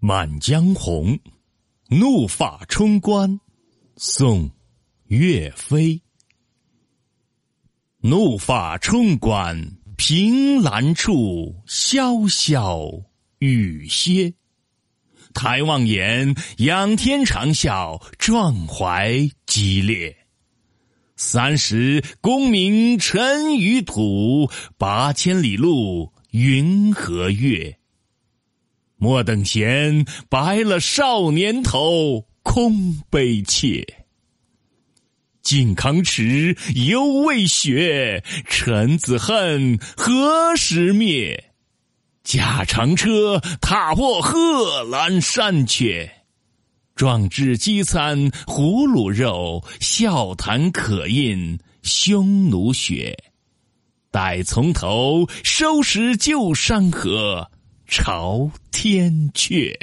《满江红·怒发冲冠》宋·岳飞。怒发冲冠，凭栏处，潇潇雨歇。抬望眼，仰天长啸，壮怀激烈。三十功名尘与土，八千里路云和月。莫等闲，白了少年头，空悲切。靖康耻，犹未雪，臣子恨，何时灭？驾长车，踏破贺兰山缺。壮志饥餐胡虏肉，笑谈渴饮匈奴血。待从头收拾旧山河。朝天阙。